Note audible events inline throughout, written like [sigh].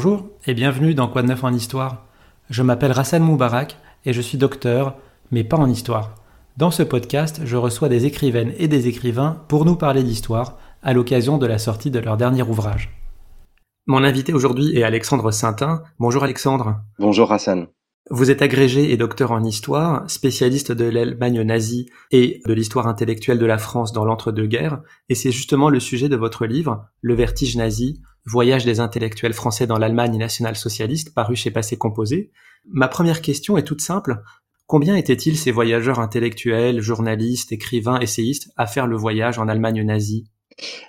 Bonjour et bienvenue dans Quoi de neuf en histoire. Je m'appelle Rassan Moubarak et je suis docteur, mais pas en histoire. Dans ce podcast, je reçois des écrivaines et des écrivains pour nous parler d'histoire à l'occasion de la sortie de leur dernier ouvrage. Mon invité aujourd'hui est Alexandre Saintin. Bonjour Alexandre. Bonjour Hassan. Vous êtes agrégé et docteur en histoire, spécialiste de l'Allemagne nazie et de l'histoire intellectuelle de la France dans l'entre-deux-guerres, et c'est justement le sujet de votre livre, Le vertige nazi, Voyage des intellectuels français dans l'Allemagne nationale-socialiste, paru chez Passé Composé. Ma première question est toute simple. Combien étaient-ils ces voyageurs intellectuels, journalistes, écrivains, essayistes à faire le voyage en Allemagne nazie?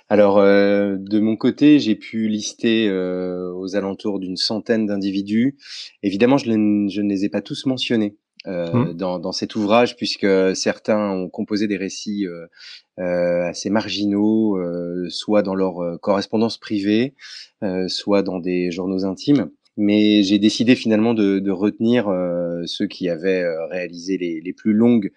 Alors, euh, de mon côté, j'ai pu lister euh, aux alentours d'une centaine d'individus. Évidemment, je, ne les ai pas tous mentionnés mmh. dans, cet ouvrage, puisque certains ont composé des récits assez marginaux, soit dans leur correspondance privée, soit dans des journaux intimes. Mais j'ai décidé finalement de, retenir ceux qui avaient réalisé les, les, plus longues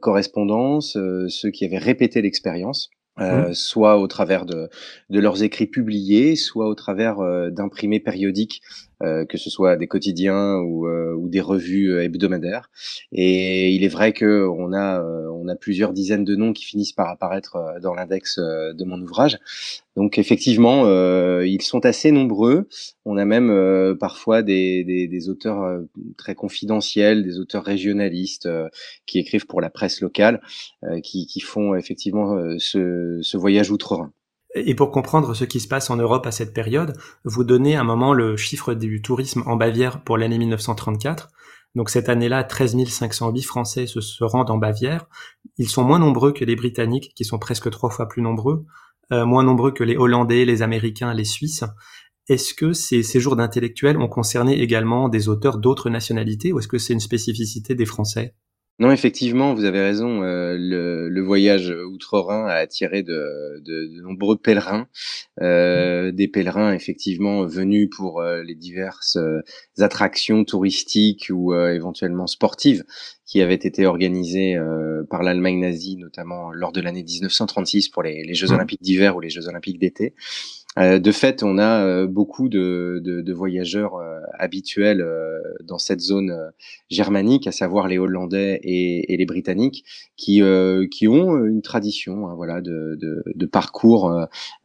correspondances, ceux qui avaient répété l'expérience. Euh, mmh. soit au travers de, de, leurs écrits publiés, soit au travers euh, d'imprimés périodiques, euh, que ce soit des quotidiens ou, ou des revues hebdomadaires. Et il est vrai que on a on a plusieurs dizaines de noms qui finissent par apparaître dans l'index de mon ouvrage. Donc effectivement, ils sont assez nombreux. On a même parfois des, des, des auteurs très confidentiels, des auteurs régionalistes qui écrivent pour la presse locale, qui, qui font effectivement ce ce, voyage outre-Rhin. Et pour comprendre ce qui se passe en Europe à cette période, vous donnez un moment le chiffre du tourisme en Bavière pour l'année 1934. Donc cette année-là, 13 508 Français se, rendent en Bavière. Ils sont moins nombreux que les Britanniques, qui sont presque trois fois plus nombreux, euh, moins nombreux que les Hollandais, les Américains, les Suisses. Est-ce que ces séjours d'intellectuels ont concerné également des auteurs d'autres nationalités ou est-ce que c'est une spécificité des Français? Non, effectivement, vous avez raison. Euh, le, voyage outre-Rhin a attiré de, de, nombreux pèlerins, euh, des pèlerins effectivement venus pour euh, les diverses attractions touristiques ou éventuellement sportives qui avaient été organisées par l'Allemagne nazie, notamment lors de l'année 1936 pour les, les Jeux mmh. olympiques d'hiver ou les Jeux olympiques d'été. Euh, de fait, on a euh, beaucoup de, de, voyageurs euh, habituels dans cette zone germanique, à savoir les Hollandais et, les Britanniques, qui, qui ont une tradition, hein, voilà, de, parcours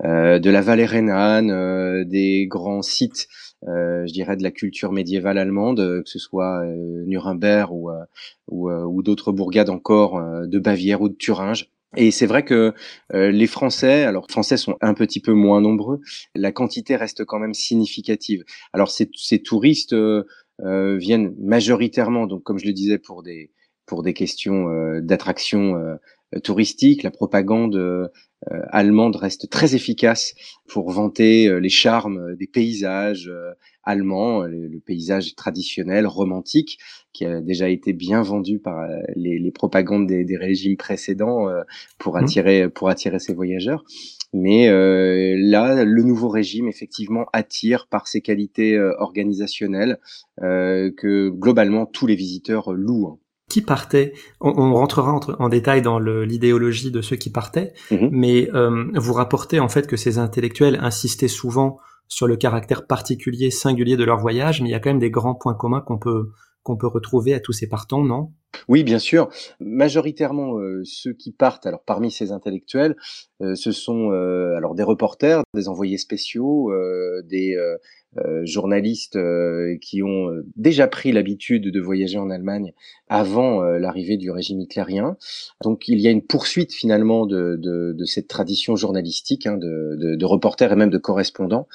de la vallée rhénane, des grands sites. je dirais de la culture médiévale allemande, que ce soit Nuremberg ou, ou, ou d'autres bourgades encore de Bavière ou de Thuringe. Et c'est vrai que euh, les Français, alors Français sont un petit peu moins nombreux, la quantité reste quand même significative. Alors ces, ces touristes euh, euh viennent majoritairement, donc comme je le disais, pour des pour des questions euh, d'attraction touristique. La propagande allemande reste très efficace pour vanter les charmes des paysages allemand, le, paysage traditionnel, romantique, qui a déjà été bien vendu par euh, les, propagandes des, régimes précédents euh, pour mmh. attirer pour attirer ces voyageurs. Mais euh, là, le nouveau régime effectivement attire par ses qualités organisationnelles que globalement tous les visiteurs louent. Hein. Qui partait on, rentrera en détail dans l'idéologie de ceux qui partaient, mmh mais vous rapportez en fait que ces intellectuels insistaient souvent sur le caractère particulier, singulier de leur voyage, mais il y a quand même des grands points communs qu'on peut qu'on peut retrouver à tous ces partants, non? Oui, bien sûr. Majoritairement, euh, ceux qui partent, alors parmi ces intellectuels, euh, ce sont euh, alors des reporters, des envoyés spéciaux, des euh, journalistes euh, qui ont euh, déjà pris l'habitude de voyager en Allemagne avant l'arrivée du régime hitlérien. Donc il y a une poursuite finalement de, de, de cette tradition journalistique, hein, de, de, reporters et même de correspondants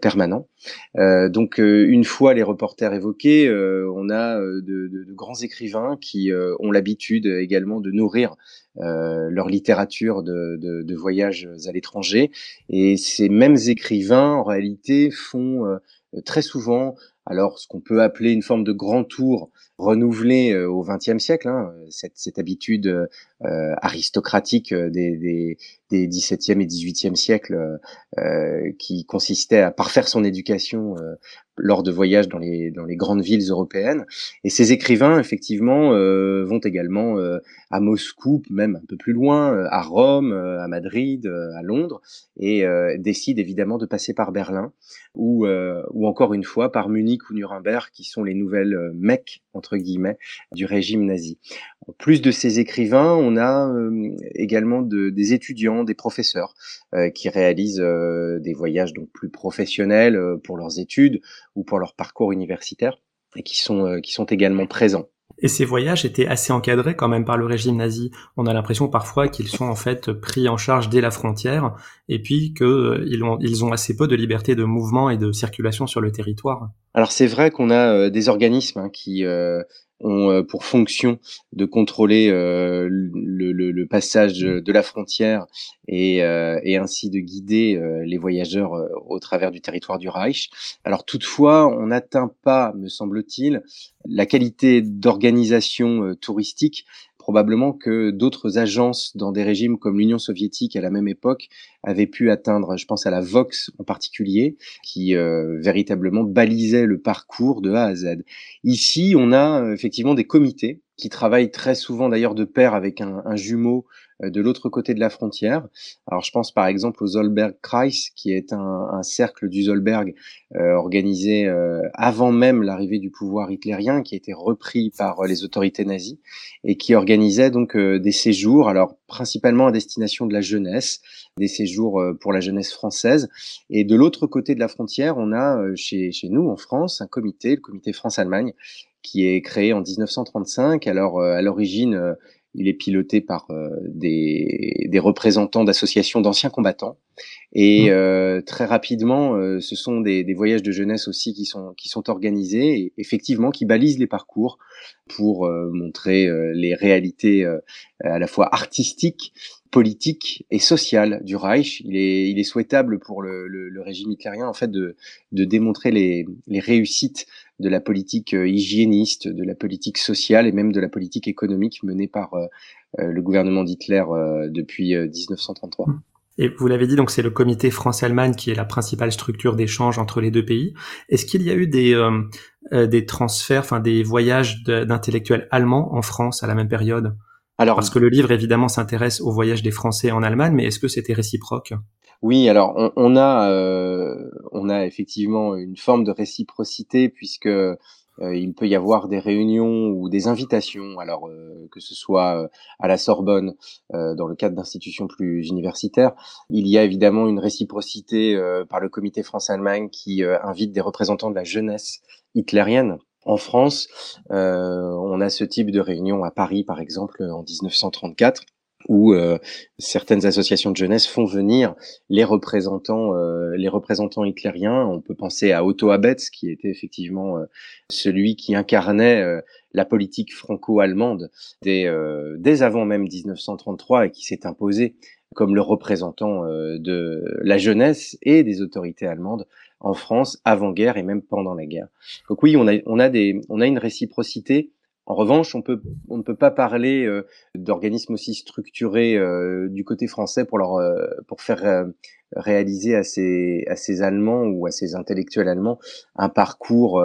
permanents. donc une fois les reporters évoqués, on a de, grands écrivains qui ont l'habitude également de nourrir euh, leur littérature de, de, de voyages à l'étranger. Et ces mêmes écrivains, en réalité, font euh, très souvent alors ce qu'on peut appeler une forme de grand tour renouvelé euh, au XXe siècle, hein, cette, cette, habitude euh, aristocratique des, des, des, XVIIe et XVIIIe siècles euh, qui consistait à parfaire son éducation lors de voyages dans les, dans les grandes villes européennes. Et ces écrivains, effectivement, euh, vont également euh, à Moscou, même un peu plus loin, euh, à Rome, à Madrid, à Londres, et décident évidemment de passer par Berlin, ou, ou encore une fois par Munich ou Nuremberg, qui sont les nouvelles Mecques, entre guillemets, du régime nazi. En plus de ces écrivains, on a également de, des étudiants, des professeurs, qui réalisent des voyages donc plus professionnels pour leurs études, ou pour leur parcours universitaire et qui sont, euh, qui sont également présents. Et ces voyages étaient assez encadrés quand même par le régime nazi. On a l'impression parfois qu'ils sont en fait pris en charge dès la frontière et puis qu'ils euh, ont, ils ont assez peu de liberté de mouvement et de circulation sur le territoire. Alors c'est vrai qu'on a euh, des organismes hein, qui ont euh, pour fonction de contrôler euh, le, le, le, passage de la frontière et, euh, et ainsi de guider les voyageurs au travers du territoire du Reich. Alors toutefois, on n'atteint pas, me semble-t-il, la qualité d'organisation touristique probablement que d'autres agences dans des régimes comme l'Union soviétique à la même époque avaient pu atteindre, je pense à la Vox en particulier, qui euh, véritablement balisait le parcours de A à Z. Ici, on a euh, effectivement des comités qui travaillent très souvent d'ailleurs de pair avec un, jumeau euh, de l'autre côté de la frontière. Alors je pense par exemple au Zollberg-Kreis, qui est un, cercle du Zollberg euh, organisé euh, avant même l'arrivée du pouvoir hitlérien, qui a été repris par les autorités nazies et qui organisait donc des séjours, alors principalement à destination de la jeunesse, des séjours pour la jeunesse française. Et de l'autre côté de la frontière, on a chez nous en France un comité, le comité France-Allemagne, qui est créé en 1935. Alors à l'origine, il est piloté par euh, des, des, représentants d'associations d'anciens combattants. Et mmh. euh, très rapidement, euh, ce sont des, des, voyages de jeunesse aussi qui sont, qui sont organisés et effectivement qui balisent les parcours pour montrer les réalités à la fois artistiques, politiques et sociales du Reich. Il est, il est souhaitable pour le, le, le régime hitlérien en fait de, de démontrer les, les réussites de la politique euh, hygiéniste, de la politique sociale et même de la politique économique menée par euh, euh, le gouvernement d'Hitler depuis 1933. Mmh. Et vous l'avez dit, donc c'est le comité France-Allemagne qui est la principale structure d'échange entre les deux pays. Est-ce qu'il y a eu des, des transferts, enfin des voyages d'intellectuels allemands en France à la même période? Alors, Parce que le livre, évidemment, s'intéresse au voyage des Français en Allemagne, mais est-ce que c'était réciproque? Oui, alors on, on a, euh, on a effectivement une forme de réciprocité puisque euh, il peut y avoir des réunions ou des invitations, alors euh, que ce soit à la Sorbonne, dans le cadre d'institutions plus universitaires. Il y a évidemment une réciprocité par le Comité France-Allemagne qui invite des représentants de la jeunesse hitlérienne en France, euh, on a ce type de réunion à Paris, par exemple, en 1934 où euh, certaines associations de jeunesse font venir les représentants, euh, les représentants hitlériens. On peut penser à Otto Abetz, qui était effectivement celui qui incarnait la politique franco-allemande dès, dès avant même 1933 et qui s'est imposé comme le représentant de la jeunesse et des autorités allemandes en France avant-guerre et même pendant la guerre. Donc oui, on a, on a, des, on a une réciprocité. En revanche, on, peut, on ne peut pas parler euh, d'organismes aussi structurés euh, du côté français pour, leur, euh, pour faire réaliser à ces, à ces Allemands ou à ces intellectuels allemands un parcours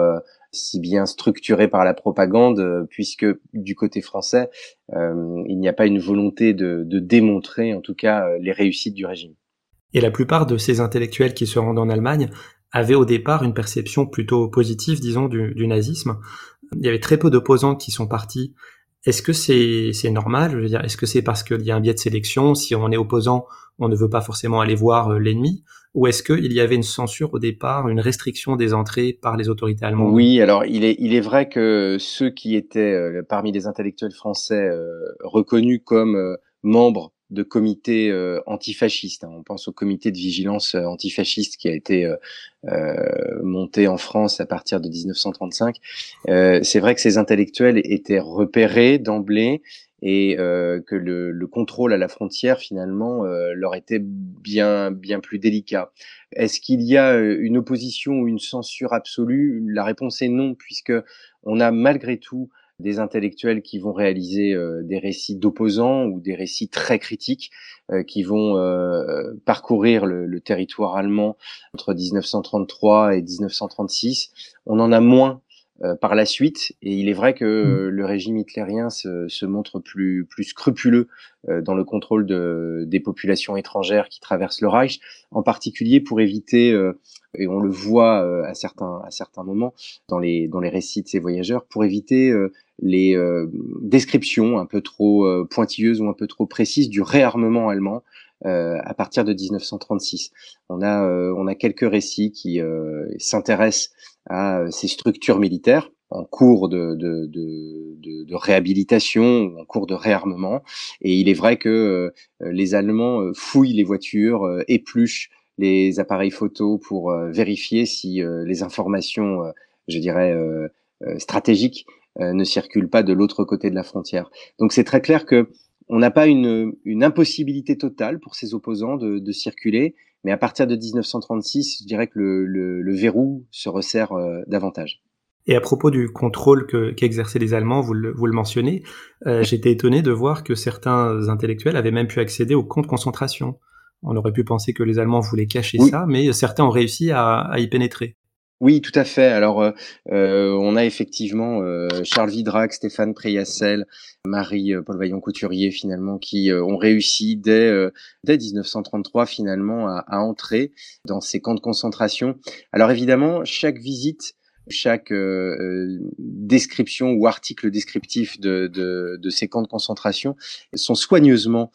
si bien structuré par la propagande, puisque du côté français, il n'y a pas une volonté de, de démontrer en tout cas les réussites du régime. Et la plupart de ces intellectuels qui se rendent en Allemagne avait au départ une perception plutôt positive, disons, du, du nazisme. Il y avait très peu d'opposants qui sont partis. Est-ce que c'est normal? Je veux dire, est-ce que c'est parce qu'il y a un biais de sélection? Si on est opposant, on ne veut pas forcément aller voir euh, l'ennemi Ou est-ce qu'il y avait une censure au départ, une restriction des entrées par les autorités allemandes? Oui, alors il est, il est vrai que ceux qui étaient euh, parmi les intellectuels français euh, reconnus comme membres de comités euh, antifascistes. Hein. On pense au comité de vigilance euh, antifasciste qui a été euh, euh, monté en France à partir de 1935. c'est vrai que ces intellectuels étaient repérés d'emblée et que le, le, contrôle à la frontière finalement leur était bien bien plus délicat. Est-ce qu'il y a une opposition ou une censure absolue? La réponse est non, puisque on a malgré tout des intellectuels qui vont réaliser euh, des récits d'opposants ou des récits très critiques euh, qui vont euh, parcourir le, le, territoire allemand entre 1933 et 1936. On en a moins euh, par la suite. Et il est vrai que euh, le régime hitlérien se, se, montre plus, plus scrupuleux euh, dans le contrôle de, des populations étrangères qui traversent le Reich, en particulier pour éviter, et on le voit à certains, à certains moments dans les, dans les récits de ces voyageurs, pour éviter les descriptions un peu trop pointilleuses ou un peu trop précises du réarmement allemand euh, à partir de 1936. On a, euh, on a quelques récits qui euh, s'intéressent à ces structures militaires en cours de, de, de, de, réhabilitation, en cours de réarmement. Et il est vrai que les Allemands fouillent les voitures, épluchent les appareils photos pour vérifier si les informations, je dirais, stratégiques ne circulent pas de l'autre côté de la frontière. Donc c'est très clair que on n'a pas une, impossibilité totale pour ces opposants de, circuler, mais à partir de 1936, je dirais que le, verrou se resserre euh, davantage. Et à propos du contrôle qu'exerçaient les Allemands, vous le, mentionnez, euh, j'étais étonné de voir que certains intellectuels avaient même pu accéder aux camps de concentration. On aurait pu penser que les Allemands voulaient cacher ça, mais certains ont réussi à y pénétrer. Oui, tout à fait. Alors, euh, euh, on a effectivement euh, Charles Vidrac, Stéphane Priassel, Marie Paul Vaillant Couturier, finalement, qui ont réussi dès, dès 1933, finalement, à, à, entrer dans ces camps de concentration. Alors, évidemment, chaque visite, chaque description ou article descriptif de, de, de, ces camps de concentration sont soigneusement,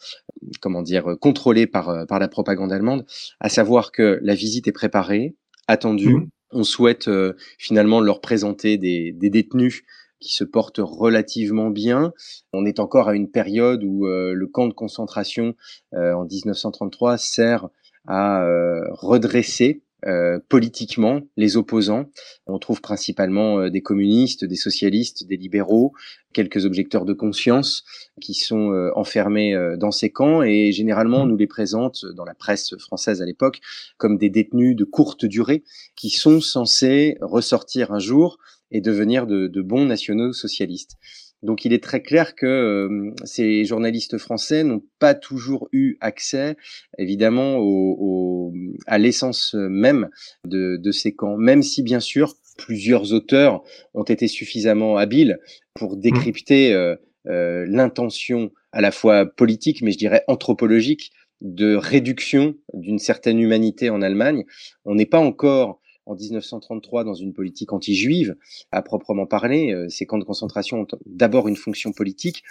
comment dire, contrôlés par, par la propagande allemande, à savoir que la visite est préparée, attendue, mmh on souhaite euh, finalement leur présenter des, détenus qui se portent relativement bien. On est encore à une période où euh, le camp de concentration euh, en 1933 sert à redresser euh, politiquement les opposants. On trouve principalement euh, des communistes, des socialistes, des libéraux, quelques objecteurs de conscience qui sont euh, enfermés dans ces camps et généralement on nous les présente dans la presse française à l'époque comme des détenus de courte durée qui sont censés ressortir un jour et devenir de bons nationaux socialistes. Donc il est très clair que euh, ces journalistes français n'ont pas toujours eu accès, évidemment, au, à l'essence même de, de, ces camps, même si bien sûr plusieurs auteurs ont été suffisamment habiles pour mmh. décrypter euh, euh, l'intention à la fois politique, mais je dirais anthropologique de réduction d'une certaine humanité en Allemagne. On n'est pas encore en 1933 dans une politique anti-juive, à proprement parler. Euh, ces camps de concentration ont d'abord une fonction politique.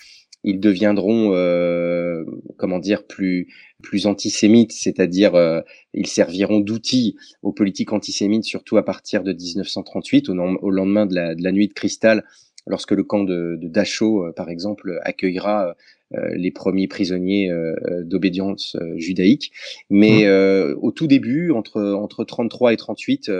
Ils deviendront, euh, comment dire, plus plus antisémites, c'est-à-dire euh, ils serviront d'outils aux politiques antisémites, surtout à partir de 1938, au, au lendemain de la, de la, nuit de cristal, lorsque le camp de, de Dachau, par exemple, accueillera euh, les premiers prisonniers euh, euh, d'obédience judaïque. Mais mmh. au tout début, entre entre 33 et 38,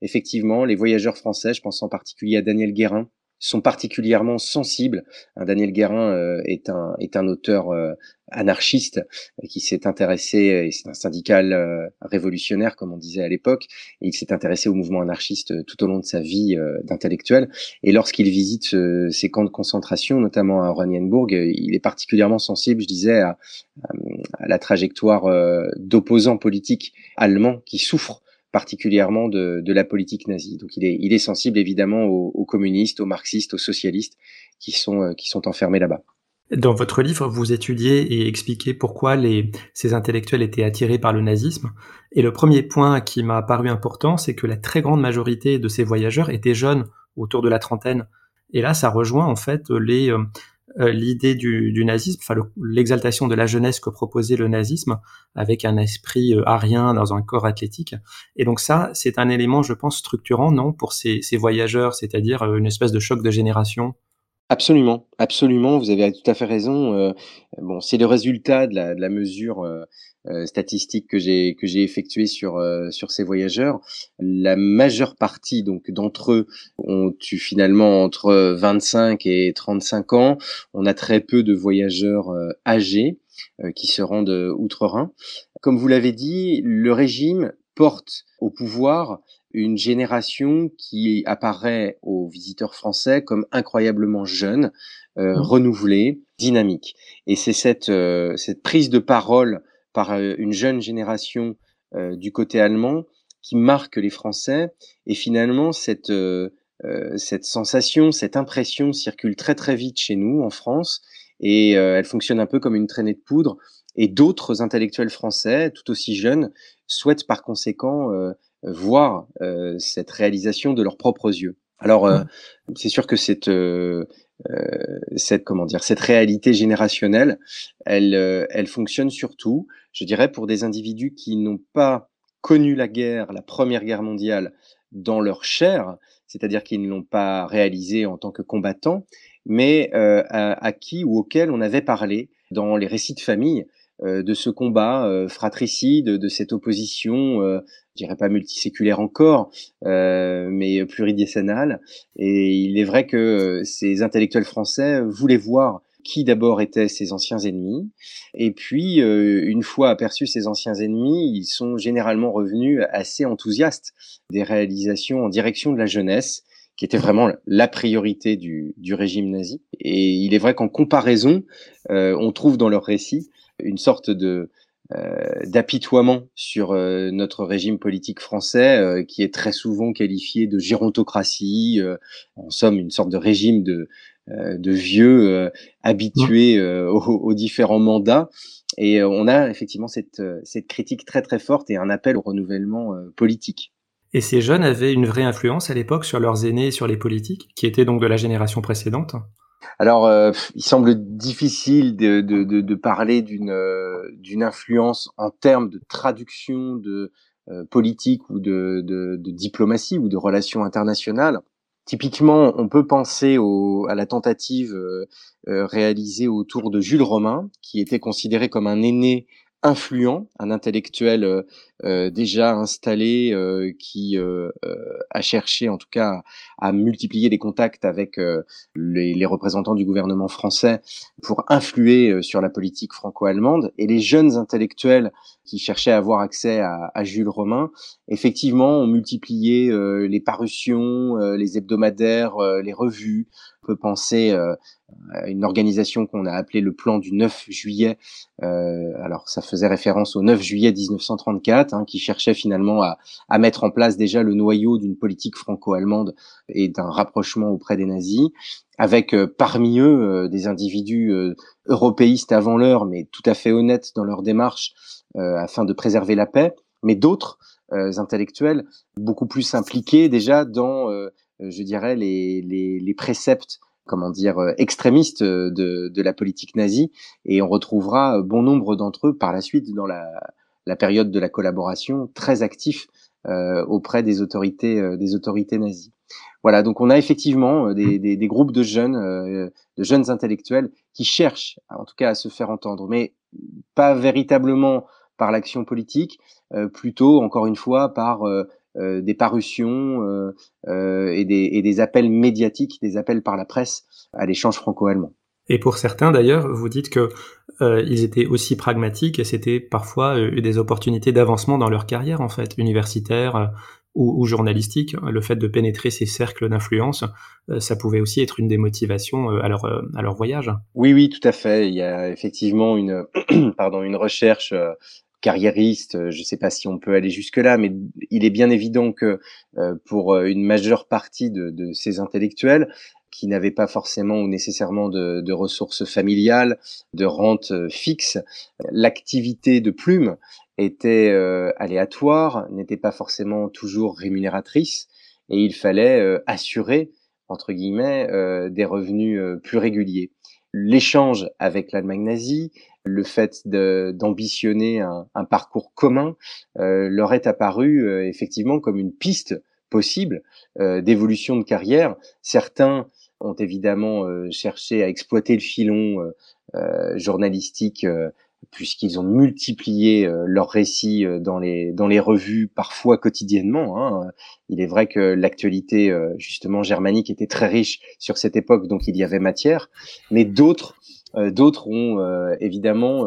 effectivement, les voyageurs français, je pense en particulier à Daniel Guérin, sont particulièrement sensibles. Daniel Guérin euh, est un est un auteur euh, anarchiste euh, qui s'est intéressé, c'est un syndical révolutionnaire comme on disait à l'époque, et il s'est intéressé au mouvement anarchiste tout au long de sa vie d'intellectuel. Et lorsqu'il visite ces camps de concentration, notamment à Oranienburg, il est particulièrement sensible, je disais, à la trajectoire d'opposants politiques allemands qui souffrent particulièrement de, de, la politique nazie. Donc il est, il est sensible évidemment aux, communistes, aux marxistes, aux socialistes qui sont, euh, qui sont enfermés là-bas. Dans votre livre, vous étudiez et expliquez pourquoi les, ces intellectuels étaient attirés par le nazisme. Et le premier point qui m'a paru important, c'est que la très grande majorité de ces voyageurs étaient jeunes, autour de la trentaine. Et là, ça rejoint en fait les, euh, l'idée du, nazisme, enfin l'exaltation de la jeunesse que proposait le nazisme, avec un esprit euh, arien dans un corps athlétique. Et donc ça, c'est un élément, je pense, structurant, non, pour ces, voyageurs, c'est-à-dire euh, une espèce de choc de génération? Absolument, absolument, vous avez tout à fait raison. Euh, bon, c'est le résultat de la, de la mesure euh, euh, statistique que j'ai que j'ai effectuée sur sur ces voyageurs. La majeure partie donc d'entre eux ont eu finalement entre 25 et 35 ans. On a très peu de voyageurs âgés qui se rendent outre-Rhin. Comme vous l'avez dit, le régime porte au pouvoir une génération qui apparaît aux visiteurs français comme incroyablement jeune, euh, mmh. renouvelée, dynamique. Et c'est cette, euh, cette prise de parole par euh, une jeune génération euh, du côté allemand qui marque les Français. Et finalement, cette, euh, cette sensation, cette impression circule très très vite chez nous en France et elle fonctionne un peu comme une traînée de poudre. Et d'autres intellectuels français, tout aussi jeunes, souhaitent par conséquent voir euh, cette réalisation de leurs propres yeux. Alors, euh, c'est sûr que cette, euh, cette comment dire, cette réalité générationnelle, elle, elle fonctionne surtout, je dirais, pour des individus qui n'ont pas connu la guerre, la Première Guerre mondiale, dans leur chair, c'est-à-dire qu'ils ne l'ont pas réalisé en tant que combattants, mais à, à, qui ou auquel on avait parlé dans les récits de famille euh, de ce combat euh, fratricide, de cette opposition, euh, je dirais pas multiséculaire encore, mais pluridécennale. Et il est vrai que ces intellectuels français voulaient voir qui d'abord étaient ces anciens ennemis, et puis une fois aperçus ces anciens ennemis, ils sont généralement revenus assez enthousiastes des réalisations en direction de la jeunesse, qui était vraiment la priorité du, du régime nazi. Et il est vrai qu'en comparaison, on trouve dans leurs récits une sorte de euh, d'apitoiement sur euh, notre régime politique français, euh, qui est très souvent qualifié de gérontocratie, en somme une sorte de régime de, de vieux habitués aux, aux, différents mandats. Et on a effectivement cette, cette critique très très forte et un appel au renouvellement politique. Et ces jeunes avaient une vraie influence à l'époque sur leurs aînés et sur les politiques, qui étaient donc de la génération précédente? Alors, euh, il semble difficile de, de, de, de parler d'une euh, d'une influence en termes de traduction de euh, politique ou de, de, diplomatie ou de relations internationales. Typiquement, on peut penser au, à la tentative réalisée autour de Jules Romain, qui était considéré comme un aîné influent, un intellectuel euh, euh, déjà installé euh, qui a cherché en tout cas à multiplier les contacts avec les, les, représentants du gouvernement français pour influer sur la politique franco-allemande et les jeunes intellectuels qui cherchaient à avoir accès à, à Jules Romain effectivement ont multiplié les parutions, les hebdomadaires, les revues. On peut penser une organisation qu'on a appelée le plan du 9 juillet. Euh, alors ça faisait référence au 9 juillet 1934, hein, qui cherchait finalement à, à, mettre en place déjà le noyau d'une politique franco-allemande et d'un rapprochement auprès des nazis, avec euh, parmi eux euh, des individus euh, européistes avant l'heure, mais tout à fait honnêtes dans leur démarche afin de préserver la paix, mais d'autres intellectuels beaucoup plus impliqués déjà dans, je dirais, les, les, les préceptes comment dire, euh, extrémistes euh, de, de, la politique nazie, et on retrouvera euh, bon nombre d'entre eux par la suite dans la, la période de la collaboration très actifs euh, auprès des autorités, euh, des autorités nazies. Voilà, donc on a effectivement des, des, des groupes de jeunes, euh, de jeunes intellectuels qui cherchent, en tout cas, à se faire entendre, mais pas véritablement par l'action politique, plutôt, encore une fois, par euh, des parutions euh, euh, et des, et, des, appels médiatiques, des appels par la presse à l'échange franco-allemand. Et pour certains d'ailleurs, vous dites que euh, ils étaient aussi pragmatiques et c'était parfois euh, des opportunités d'avancement dans leur carrière en fait, universitaire ou, ou, journalistique. Le fait de pénétrer ces cercles d'influence, ça pouvait aussi être une des motivations à leur à leur voyage. Oui, oui, tout à fait. Il y a effectivement une [clears throat] pardon une recherche carriériste, euh, je ne sais pas si on peut aller jusque-là, mais il est bien évident que euh, pour euh, une majeure partie de, de ces intellectuels, qui n'avaient pas forcément ou nécessairement de, de ressources familiales, de rentes fixes, l'activité de plume était aléatoire, n'était pas forcément toujours rémunératrice, et il fallait assurer entre guillemets des revenus plus réguliers. L'échange avec l'Allemagne nazie, le fait d'ambitionner un, un, parcours commun euh, leur est apparu euh, effectivement comme une piste possible euh, d'évolution de carrière. Certains ont évidemment cherché à exploiter le filon journalistique puisqu'ils ont multiplié euh, leurs récits euh, dans les dans les revues parfois quotidiennement. Hein. Il est vrai que l'actualité euh, justement germanique était très riche sur cette époque, donc il y avait matière. Mais d'autres d'autres ont évidemment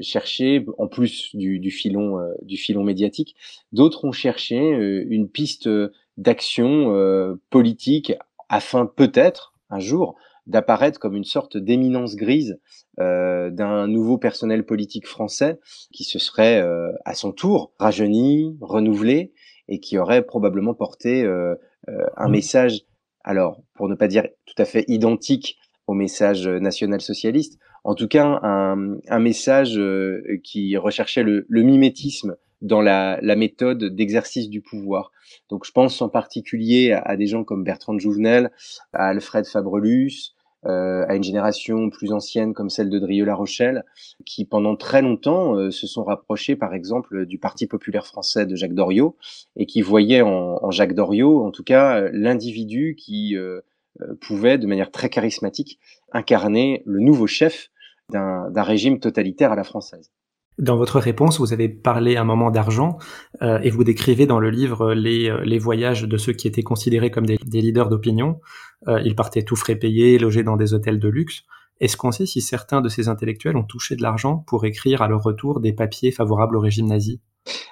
cherché, en plus du, du filon du filon médiatique, d'autres ont cherché une piste d'action politique afin peut-être un jour d'apparaître comme une sorte d'éminence grise euh, d'un nouveau personnel politique français qui se serait euh, à son tour rajeuni, renouvelé et qui aurait probablement porté euh, un mmh. message, alors pour ne pas dire tout à fait identique au message national-socialiste, en tout cas un, un message qui recherchait le, le mimétisme dans la, la méthode d'exercice du pouvoir. Donc je pense en particulier à, des gens comme Bertrand Jouvenel, à Alfred Fabrelus, euh, à une génération plus ancienne comme celle de Drieux-La Rochelle, qui pendant très longtemps euh, se sont rapprochés, par exemple, du Parti populaire français de Jacques Doriot, et qui voyaient en, en Jacques Doriot, en tout cas, l'individu qui euh, pouvait, de manière très charismatique, incarner le nouveau chef d'un régime totalitaire à la française. Dans votre réponse, vous avez parlé un moment d'argent euh, et vous décrivez dans le livre les, euh, les, voyages de ceux qui étaient considérés comme des, des leaders d'opinion. Euh, ils partaient tout frais payés, logés dans des hôtels de luxe. Est-ce qu'on sait si certains de ces intellectuels ont touché de l'argent pour écrire à leur retour des papiers favorables au régime nazi?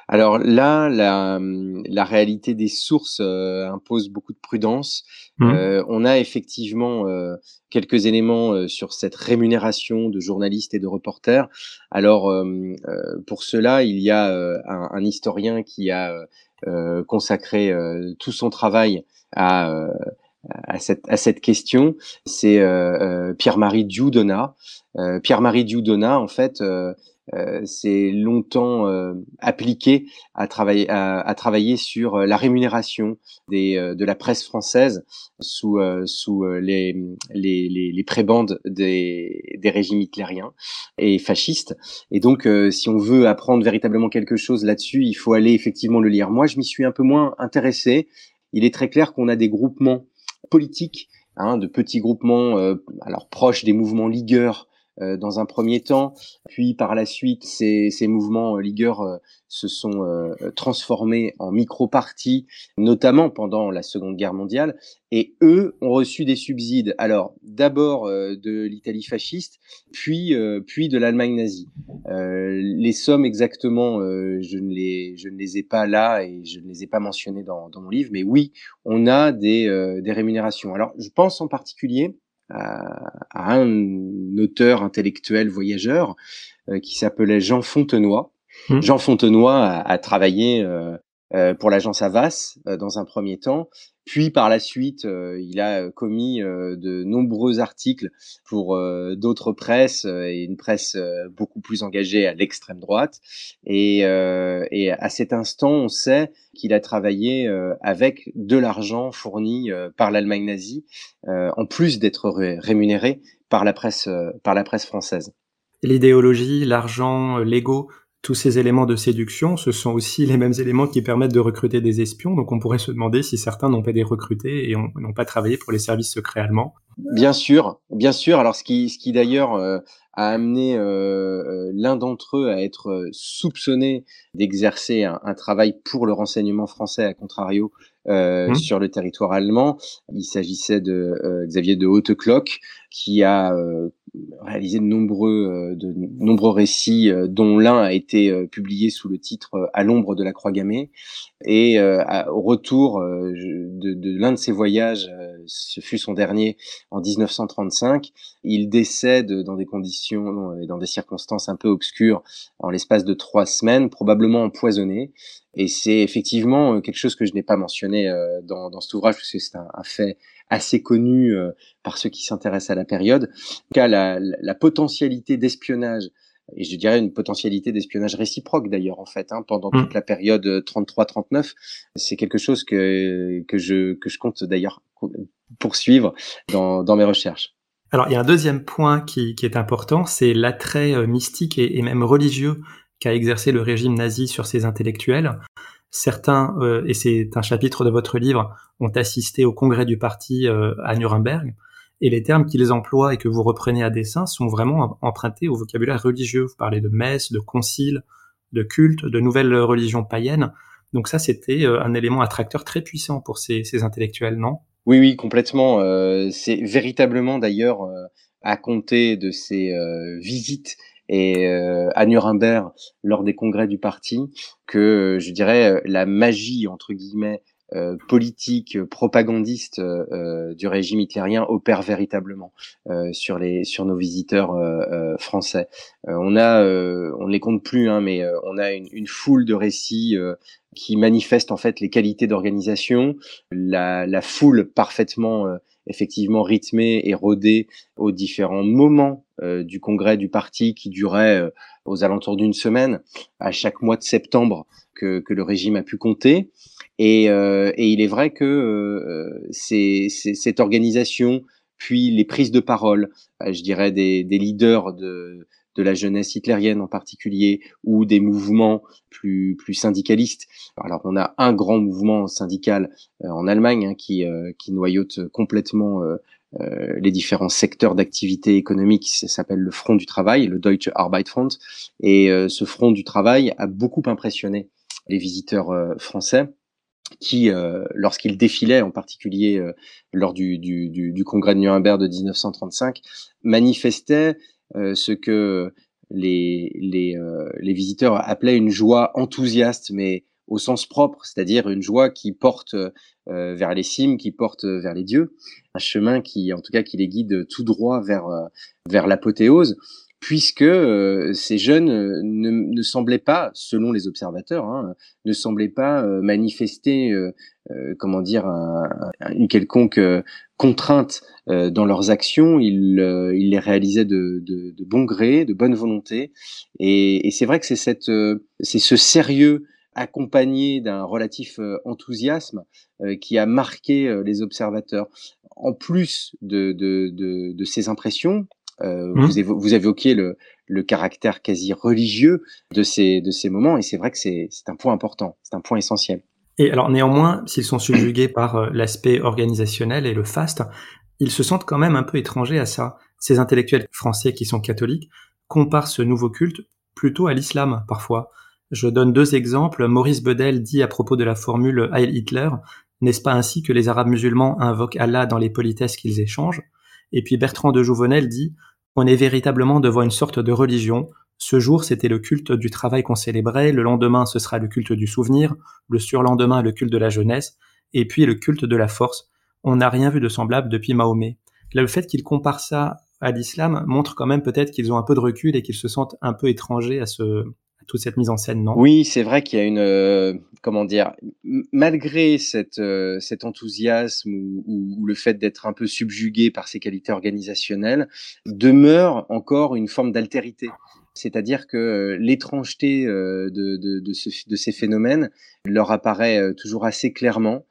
Alors là, la, la réalité des sources euh, impose beaucoup de prudence. Mmh. Euh, on a effectivement euh, quelques éléments euh, sur cette rémunération de journalistes et de reporters. Alors euh, pour cela, il y a un, un, historien qui a consacré tout son travail à à cette, à cette question, c'est Pierre-Marie Dioudonna. Pierre-Marie Dioudonna, en fait, euh, c'est longtemps euh, appliqué à travailler, à, travailler sur euh, la rémunération des, de la presse française sous, sous les, les, les, les prébandes des, des régimes hitlériens et fascistes. Et donc, si on veut apprendre véritablement quelque chose là-dessus, il faut aller effectivement le lire. Moi, je m'y suis un peu moins intéressé. Il est très clair qu'on a des groupements politiques, hein, de petits groupements, alors proches des mouvements ligueurs euh, dans un premier temps, puis par la suite, ces, ces mouvements euh, ligueurs euh, se sont transformés en micro-partis, notamment pendant la Seconde Guerre mondiale, et eux ont reçu des subsides. Alors d'abord de l'Italie fasciste, puis puis de l'Allemagne nazie. les sommes exactement, je ne les je ne les ai pas là et je ne les ai pas mentionnées dans, dans mon livre, mais oui, on a des des rémunérations. Alors je pense en particulier à, un auteur intellectuel voyageur euh, qui s'appelait Jean Fontenoy. Mmh. Jean Fontenoy a, travaillé euh, euh, pour l'agence Avas dans un premier temps, puis par la suite, euh, il a commis euh, de nombreux articles pour euh, d'autres presses et une presse beaucoup plus engagée à l'extrême droite. Et, et, à cet instant, on sait qu'il a travaillé avec de l'argent fourni par l'Allemagne nazie, en plus d'être rémunéré par la presse, par la presse française. L'idéologie, l'argent, l'ego, tous ces éléments de séduction, ce sont aussi les mêmes éléments qui permettent de recruter des espions. Donc on pourrait se demander si certains n'ont pas été recrutés et n'ont pas travaillé pour les services secrets allemands. Bien sûr, bien sûr. Alors ce qui, ce qui d'ailleurs euh, a amené euh, euh, l'un d'entre eux à être soupçonné d'exercer un, un, travail pour le renseignement français, à contrario, euh, mmh. sur le territoire allemand. Il s'agissait de euh, Xavier de Hautecloque qui a euh, réalisé de nombreux, de nombreux récits, dont l'un a été publié sous le titre À l'ombre de la croix gammée. Et au retour de, de l'un de ses voyages, ce fut son dernier en 1935, il décède dans des conditions et dans des circonstances un peu obscures en l'espace de trois semaines, probablement empoisonné. Et c'est effectivement euh, quelque chose que je n'ai pas mentionné euh, dans, dans cet ouvrage, parce que c'est un, fait assez connu euh, par ceux qui s'intéressent à la période. En cas, la, la potentialité d'espionnage, et je dirais une potentialité d'espionnage réciproque d'ailleurs en fait, hein, pendant toute mmh. la période 33-39, c'est quelque chose que, que, je, que je compte d'ailleurs poursuivre dans, dans mes recherches. Alors il y a un deuxième point qui, qui est important, c'est l'attrait mystique et, même religieux qu'a exercé le régime nazi sur ses intellectuels. Certains, et c'est un chapitre de votre livre, ont assisté au congrès du parti à Nuremberg, et les termes qu'ils emploient et que vous reprenez à dessein sont vraiment empruntés au vocabulaire religieux. Vous parlez de messe, de concile, de culte, de nouvelles religions païennes. Donc ça, c'était euh, un élément attracteur très puissant pour ces, intellectuels, non? Oui, oui, complètement. Euh, c'est véritablement d'ailleurs euh, à compter de ces visites et à Nuremberg lors des congrès du parti que je dirais la magie entre guillemets euh, politique propagandiste euh, du régime hitlérien opère véritablement euh, sur les sur nos visiteurs français. on a, on ne les compte plus, hein, mais on a une, une, foule de récits qui manifestent en fait les qualités d'organisation, la, la, foule parfaitement effectivement rythmée et rodée aux différents moments du congrès du parti qui durait aux alentours d'une semaine à chaque mois de septembre que, le régime a pu compter. Et, euh, il est vrai que euh, c'est cette organisation, puis les prises de parole, euh, je dirais des, leaders de, la jeunesse hitlérienne en particulier, ou des mouvements plus, plus syndicalistes. Alors on a un grand mouvement syndical en Allemagne hein, qui, qui noyote complètement les différents secteurs d'activité économique, ça s'appelle le Front du Travail, le Deutsche Arbeitsfront, et ce Front du Travail a beaucoup impressionné les visiteurs français qui, euh, lorsqu'il défilait, en particulier euh, lors du, du, du, congrès de Nuremberg de 1935, manifestait euh, ce que les, les, les, visiteurs appelaient une joie enthousiaste, mais au sens propre, c'est-à-dire une joie qui porte vers les cimes, qui porte vers les dieux, un chemin qui, en tout cas, qui les guide tout droit vers vers l'apothéose puisque euh, ces jeunes euh, ne, ne, semblaient pas, selon les observateurs, hein, ne semblaient pas euh, manifester, comment dire, une quelconque contrainte dans leurs actions. Ils, ils les réalisaient de, de, de, bon gré, de bonne volonté, et, et c'est vrai que c'est cette, c'est ce sérieux accompagné d'un relatif enthousiasme qui a marqué les observateurs. En plus de, de, de, de ces impressions, euh, mmh. vous, vous, évoquiez le, le, caractère quasi religieux de ces, de ces moments, et c'est vrai que c'est un point important, c'est un point essentiel. Et alors néanmoins, s'ils sont subjugués par euh, l'aspect organisationnel et le faste, ils se sentent quand même un peu étrangers à ça. Ces intellectuels français qui sont catholiques comparent ce nouveau culte plutôt à l'islam parfois. Je donne deux exemples. Maurice Bedel dit à propos de la formule Heil Hitler, n'est-ce pas ainsi que les Arabes musulmans invoquent Allah dans les politesses qu'ils échangent? Et puis Bertrand de Jouvenel dit on est véritablement devant une sorte de religion. Ce jour, c'était le culte du travail qu'on célébrait, le lendemain, ce sera le culte du souvenir, le surlendemain, le culte de la jeunesse, et puis le culte de la force. On n'a rien vu de semblable depuis Mahomet. Là, le fait qu'ils comparent ça à l'islam montre quand même peut-être qu'ils ont un peu de recul et qu'ils se sentent un peu étrangers à ce, toute cette mise en scène, non? Oui, c'est vrai qu'il y a une, euh, comment dire, malgré euh, cet enthousiasme ou, le fait d'être un peu subjugué par ses qualités organisationnelles, demeure encore une forme d'altérité. C'est-à-dire que euh, l'étrangeté de, de, ces phénomènes leur apparaît toujours assez clairement.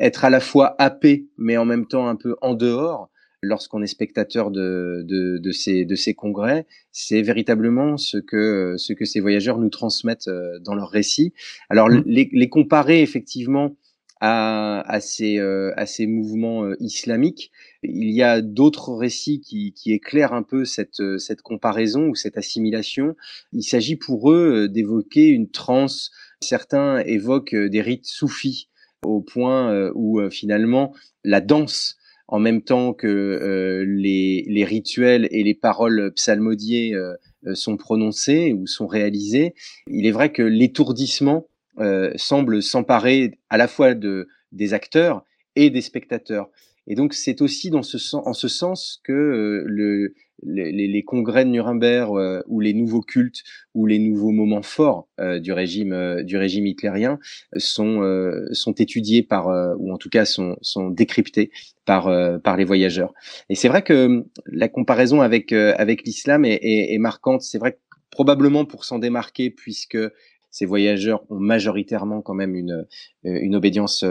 Être à la fois happé, mais en même temps un peu en dehors, lorsqu'on est spectateur de, de, de, ces, de ces congrès, c'est véritablement ce que, ce que ces voyageurs nous transmettent euh, dans leurs récits. Alors, mmh. les, les, comparer effectivement à, à, ces, euh, à ces mouvements euh, islamiques, il y a d'autres récits qui, qui éclairent un peu cette, cette comparaison ou cette assimilation. Il s'agit pour eux d'évoquer une transe. Certains évoquent des rites soufis au point où finalement la danse en même temps que euh, les, rituels et les paroles psalmodiées euh, euh, sont prononcés ou sont réalisés, il est vrai que l'étourdissement semble s'emparer à la fois de, des acteurs et des spectateurs. Et donc c'est aussi dans ce, en ce sens que le, les, les, congrès de Nuremberg euh, ou les nouveaux cultes ou les nouveaux moments forts euh, du régime euh, du régime hitlérien sont sont étudiés par ou en tout cas sont sont décryptés par par les voyageurs. Et c'est vrai que la comparaison avec avec l'islam est, est, est marquante. C'est vrai que probablement pour s'en démarquer puisque ces voyageurs ont majoritairement quand même une, une obédience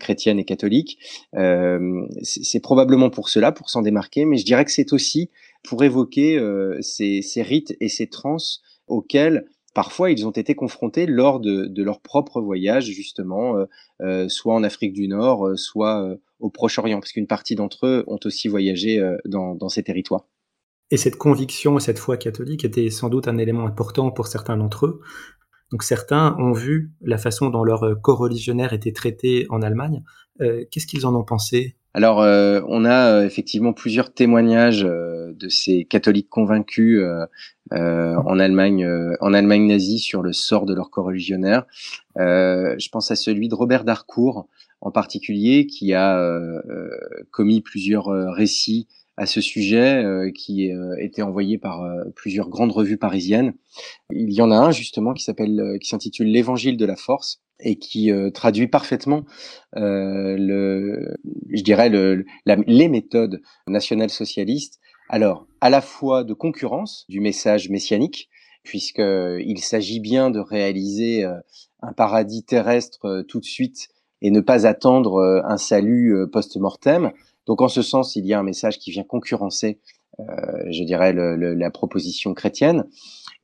chrétienne et catholique. Euh, c'est probablement pour cela, pour s'en démarquer, mais je dirais que c'est aussi pour évoquer euh, ces, ces, rites et ces trans auxquels parfois ils ont été confrontés lors de, de leur propre voyage, justement, soit en Afrique du Nord, soit au Proche-Orient, parce qu'une partie d'entre eux ont aussi voyagé dans, dans ces territoires. Et cette conviction et cette foi catholique était sans doute un élément important pour certains d'entre eux. Donc certains ont vu la façon dont leur corps religionnaire était traité en Allemagne. Euh, qu'est-ce qu'ils en ont pensé? Alors, euh, on a euh, effectivement plusieurs témoignages de ces catholiques convaincus en Allemagne, en Allemagne nazie, sur le sort de leur corps religionnaire. je pense à celui de Robert Darcourt, en particulier, qui a commis plusieurs récits à ce sujet euh, qui euh, était envoyé par euh, plusieurs grandes revues parisiennes. Il y en a un justement qui s'appelle, qui s'intitule L'Évangile de la force et qui traduit parfaitement le, je dirais le, les méthodes nationales socialistes. Alors à la fois de concurrence du message messianique, puisqu'il s'agit bien de réaliser un paradis terrestre tout de suite et ne pas attendre un salut post-mortem, donc en ce sens, il y a un message qui vient concurrencer, euh, je dirais, le, le, la proposition chrétienne.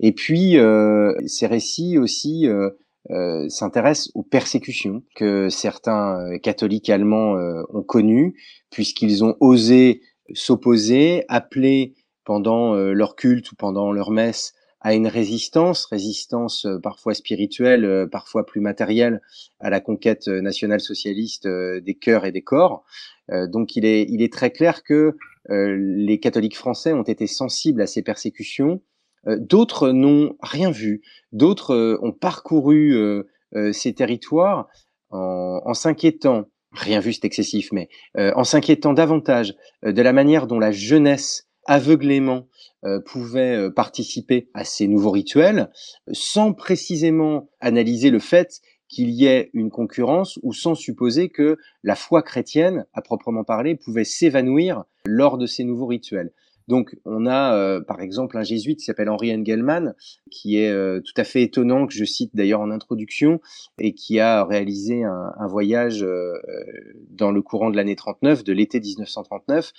Et puis, euh, ces récits aussi euh, euh s'intéressent aux persécutions que certains euh, catholiques allemands euh, ont connues, puisqu'ils ont osé s'opposer, appeler pendant leur culte ou pendant leur messe à une résistance, résistance parfois spirituelle, parfois plus matérielle, à la conquête nationale socialiste des cœurs et des corps. Euh, donc il est, il est très clair que euh, les catholiques français ont été sensibles à ces persécutions. Euh, d'autres n'ont rien vu. D'autres ont parcouru ces territoires en, en s'inquiétant rien vu, c'est excessif, mais en s'inquiétant davantage de la manière dont la jeunesse aveuglément pouvait participer à ces nouveaux rituels, sans précisément analyser le fait qu'il y ait une concurrence ou sans supposer que la foi chrétienne, à proprement parler, pouvait s'évanouir lors de ces nouveaux rituels. Donc, on a euh, par exemple un jésuite qui s'appelle Henri Engelmann, qui est euh, tout à fait étonnant, que je cite d'ailleurs en introduction, et qui a réalisé un, un voyage euh, dans le courant de l'année 39, de l'été 1939,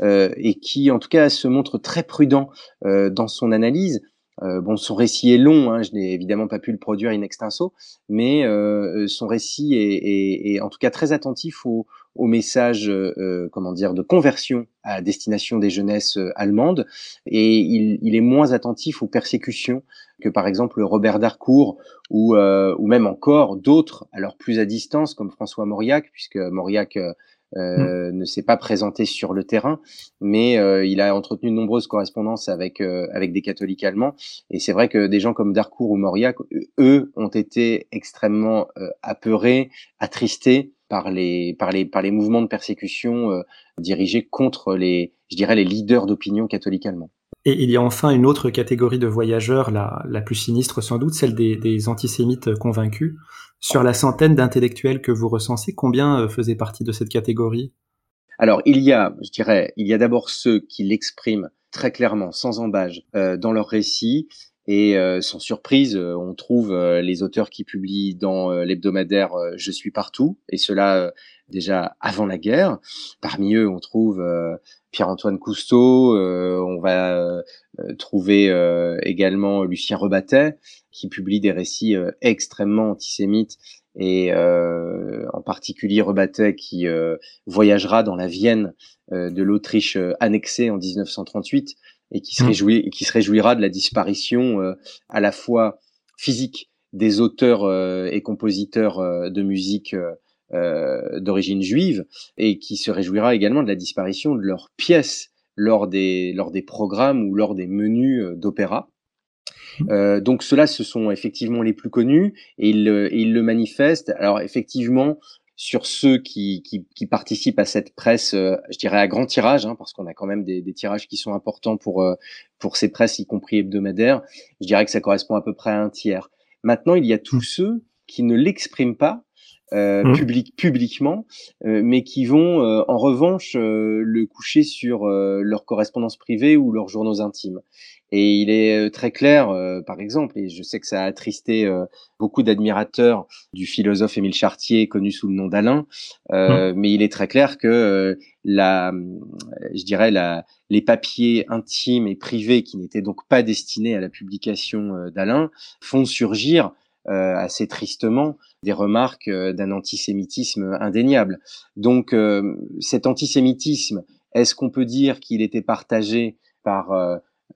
et qui en tout cas se montre très prudent dans son analyse. Euh, bon, son récit est long, hein, je n'ai évidemment pas pu le produire in extenso, mais euh, son récit est, est, en tout cas très attentif au, au message, euh, comment dire, de conversion à destination des jeunesses allemandes, et il, il, est moins attentif aux persécutions que par exemple Robert Darcourt ou, ou même encore d'autres, alors plus à distance comme François Mauriac, puisque Mauriac euh, mm. ne s'est pas présenté sur le terrain, mais euh, il a entretenu de nombreuses correspondances avec euh, avec des catholiques allemands. Et c'est vrai que des gens comme Darcourt ou Mauriac, eux, ont été extrêmement apeurés, attristés par les par les par les mouvements de persécution dirigés contre les, je dirais, les leaders d'opinion catholiques allemands. Et il y a enfin une autre catégorie de voyageurs, la, la plus sinistre sans doute, celle des, des antisémites convaincus. Sur la centaine d'intellectuels que vous recensez, combien euh, faisaient partie de cette catégorie? Alors, il y a, je dirais, il y a d'abord ceux qui l'expriment très clairement, sans embâge, euh, dans leur récit. Et euh, sans surprise, on trouve les auteurs qui publient dans l'hebdomadaire Je suis partout, et cela déjà avant la guerre. Parmi eux, on trouve Pierre-Antoine Cousteau, on va trouver également Lucien Rebattet, qui publie des récits euh, extrêmement antisémites et euh, en particulier Rebattet qui euh, voyagera dans la Vienne de l'Autriche annexée en 1938 et qui se, mmh. réjouit, qui se réjouira de la disparition à la fois physique des auteurs et compositeurs de musique d'origine juive et qui se réjouira également de la disparition de leurs pièces lors des, lors des programmes ou lors des menus d'opéra. Euh, donc ceux-là, ce sont effectivement les plus connus et ils, le manifestent. Alors effectivement, sur ceux qui, qui, participent à cette presse, euh, je dirais à grand tirage, hein, parce qu'on a quand même des, tirages qui sont importants pour euh, pour ces presses, y compris hebdomadaires. Je dirais que ça correspond à peu près à un tiers. Maintenant, il y a tous mmh. ceux qui ne l'expriment pas mmh. public, publiquement, mais qui vont en revanche le coucher sur leur correspondance privée ou leurs journaux intimes. Et il est très clair, par exemple, et je sais que ça a attristé beaucoup d'admirateurs du philosophe Émile Chartier, connu sous le nom d'Alain, mmh. mais il est très clair que la, je dirais la, les papiers intimes et privés qui n'étaient donc pas destinés à la publication d'Alain font surgir euh, assez tristement des remarques euh, d'un antisémitisme indéniable. Donc euh, cet antisémitisme, est-ce qu'on peut dire qu'il était partagé par,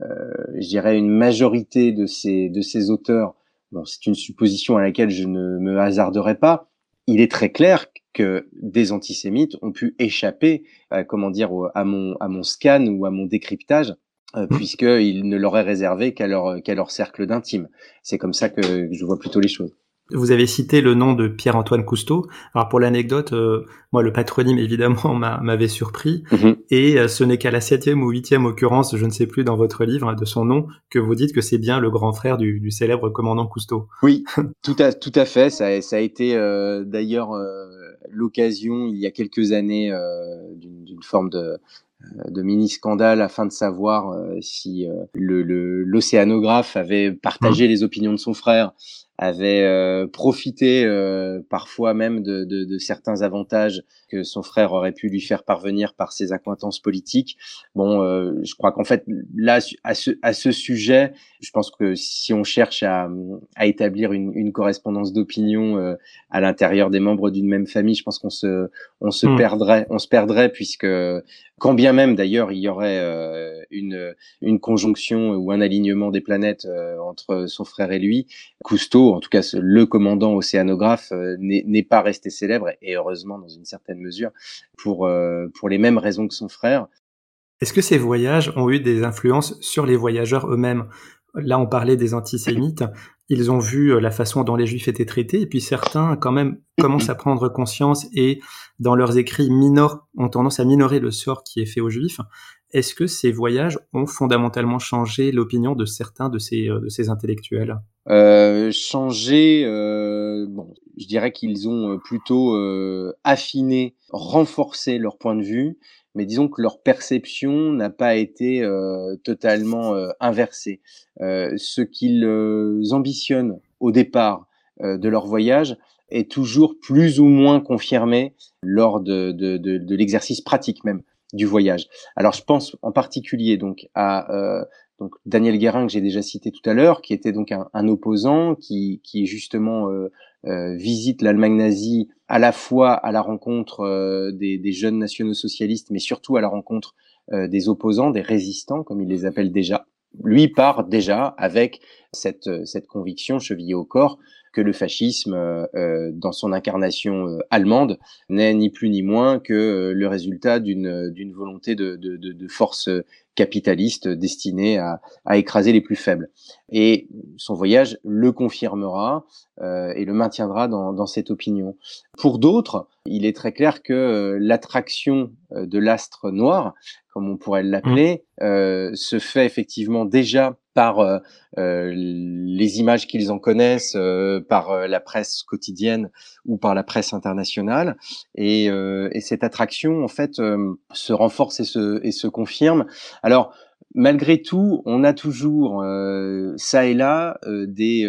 je dirais, une majorité de ces, de ces auteurs? Bon, c'est une supposition à laquelle je ne me hasarderai pas. Il est très clair que des antisémites ont pu échapper, comment dire, à mon, à mon scan ou à mon décryptage euh, mmh. puisqu'il ne leur est réservé qu'à leur, qu'à leur cercle d'intime. C'est comme ça que je vois plutôt les choses. Vous avez cité le nom de Pierre-Antoine Cousteau. Alors pour l'anecdote, euh, moi le patronyme [laughs] évidemment m'avait surpris mmh et euh, ce n'est qu'à la septième ou huitième occurrence, je ne sais plus dans votre livre de son nom, que vous dites que c'est bien le grand frère du, du, célèbre commandant Cousteau. Oui, [laughs] tout à tout à fait. Ça, ça a été d'ailleurs l'occasion il y a quelques années d'une forme de euh, de mini-scandale afin de savoir euh, si euh, l'océanographe avait partagé mmh. les opinions de son frère avait euh, profité euh, parfois même de, de, de, certains avantages que son frère aurait pu lui faire parvenir par ses accointances politiques. Bon, euh, je crois qu'en fait, là, à ce, à ce sujet, je pense que si on cherche à, à établir une, une correspondance d'opinion à l'intérieur des membres d'une même famille, je pense qu'on se, on se hmm. perdrait, on se perdrait puisque quand bien même d'ailleurs il y aurait une, une conjonction ou un alignement des planètes entre son frère et lui, Cousteau en tout cas le commandant océanographe, euh, n'est pas resté célèbre, et heureusement dans une certaine mesure, pour, euh, pour les mêmes raisons que son frère. Est-ce que ces voyages ont eu des influences sur les voyageurs eux-mêmes? Là, on parlait des antisémites. Ils ont vu euh, la façon dont les juifs étaient traités, et puis certains, quand même, commencent à prendre conscience et, dans leurs écrits, minorent, ont tendance à minorer le sort qui est fait aux juifs. Est-ce que ces voyages ont fondamentalement changé l'opinion de certains de ces, de ces intellectuels? Euh, changer, euh, bon, je dirais qu'ils ont euh, plutôt euh, affiné, renforcé leur point de vue, mais disons que leur perception n'a pas été euh, totalement inversée. ce qu'ils ambitionnent au départ de leur voyage est toujours plus ou moins confirmé lors de, de, de, de l'exercice pratique même du voyage. Alors je pense en particulier donc à donc Daniel Guérin que j'ai déjà cité tout à l'heure, qui était donc un, opposant, qui, qui justement euh, euh, visite l'Allemagne nazie à la fois à la rencontre euh, des, jeunes nationaux socialistes, mais surtout à la rencontre des opposants, des résistants, comme il les appelle déjà. Lui part déjà avec cette, conviction chevillée au corps que le fascisme, dans son incarnation allemande, n'est ni plus ni moins que le résultat d'une volonté de force capitaliste destiné à, à, écraser les plus faibles. Et son voyage le confirmera euh, et le maintiendra dans, dans, cette opinion. Pour d'autres, il est très clair que euh, l'attraction euh, de l'astre noir, comme on pourrait l'appeler, mmh. euh, se fait effectivement déjà par euh, euh les images qu'ils en connaissent, euh, par la presse quotidienne ou par la presse internationale. Et, et cette attraction, en fait, se renforce et se, et se confirme. Alors, malgré tout, on a toujours ça et là des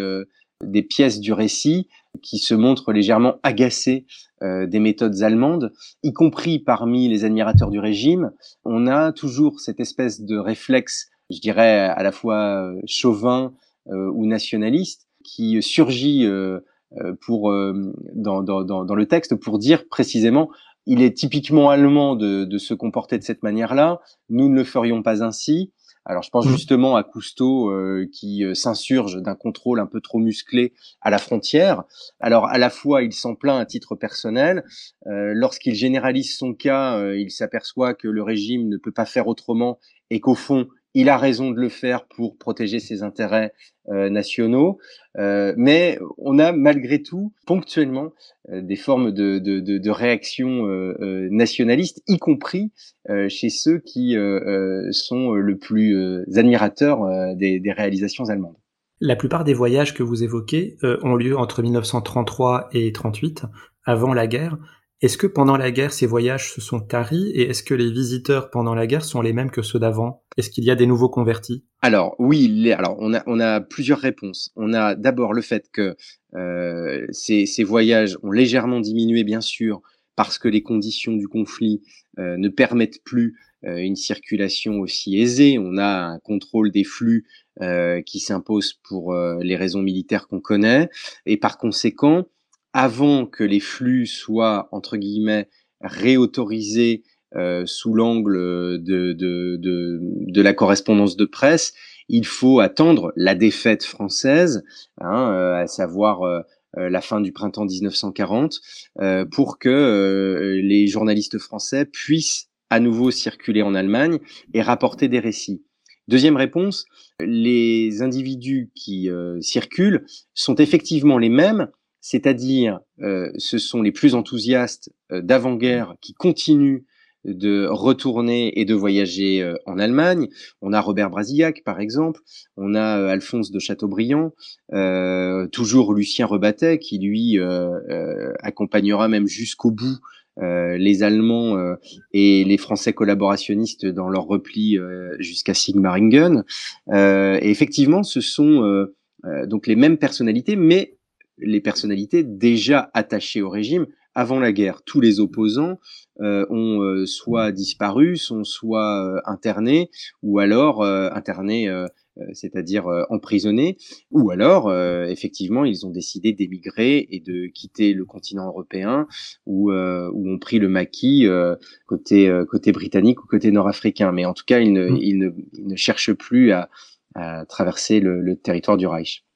des pièces du récit qui se montrent légèrement agacées euh, des méthodes allemandes, y compris parmi les admirateurs du régime. On a toujours cette espèce de réflexe, je dirais à la fois euh, chauvin euh, ou nationaliste, qui surgit pour dans, dans, dans, le texte pour dire précisément il est typiquement allemand de, de se comporter de cette manière-là. Nous ne le ferions pas ainsi. Alors je pense mmh. justement à Cousteau euh, qui euh, s'insurge d'un contrôle un peu trop musclé à la frontière. Alors à la fois il s'en plaint à titre personnel, euh, lorsqu'il généralise son cas, il s'aperçoit que le régime ne peut pas faire autrement et qu'au fond il a raison de le faire pour protéger ses intérêts euh, nationaux, euh, mais on a malgré tout ponctuellement euh, des formes de, de, de, de réaction nationalistes, y compris chez ceux qui sont le plus admirateurs des, des, réalisations allemandes. La plupart des voyages que vous évoquez ont lieu entre 1933 et 38 avant la guerre. Est-ce que pendant la guerre, ces voyages se sont taris et est-ce que les visiteurs pendant la guerre sont les mêmes que ceux d'avant? Est-ce qu'il y a des nouveaux convertis? Alors oui, alors on a, on a plusieurs réponses. On a d'abord le fait que euh, ces, ces, voyages ont légèrement diminué, bien sûr, parce que les conditions du conflit euh, ne permettent plus euh, une circulation aussi aisée. On a un contrôle des flux euh, qui s'impose pour euh, les raisons militaires qu'on connaît, et par conséquent, avant que les flux soient, entre guillemets, réautorisés euh, sous l'angle de, de, de, de, la correspondance de presse, il faut attendre la défaite française, hein, euh, à savoir euh, la fin du printemps 1940, pour que les journalistes français puissent à nouveau circuler en Allemagne et rapporter des récits. Deuxième réponse, les individus qui circulent sont effectivement les mêmes c'est-à-dire euh, ce sont les plus enthousiastes euh, d'avant-guerre qui continuent de retourner et de voyager euh, en Allemagne. On a Robert Brasillac, par exemple. On a Alphonse de Chateaubriand. toujours Lucien Rebattet, qui lui accompagnera même jusqu'au bout les Allemands et les Français collaborationnistes dans leur repli jusqu'à Sigmaringen. et effectivement, ce sont donc les mêmes personnalités, mais les personnalités déjà attachées au régime avant la guerre. Tous les opposants euh, ont euh, soit disparu, sont soit euh, internés, ou alors internés, c'est-à-dire emprisonnés, ou alors effectivement ils ont décidé d'émigrer et de quitter le continent européen, ou, ou ont pris le maquis côté côté britannique ou côté nord-africain. Mais en tout cas, ils ne, mmh. ils ne, ne cherchent plus à, à traverser le, le territoire du Reich.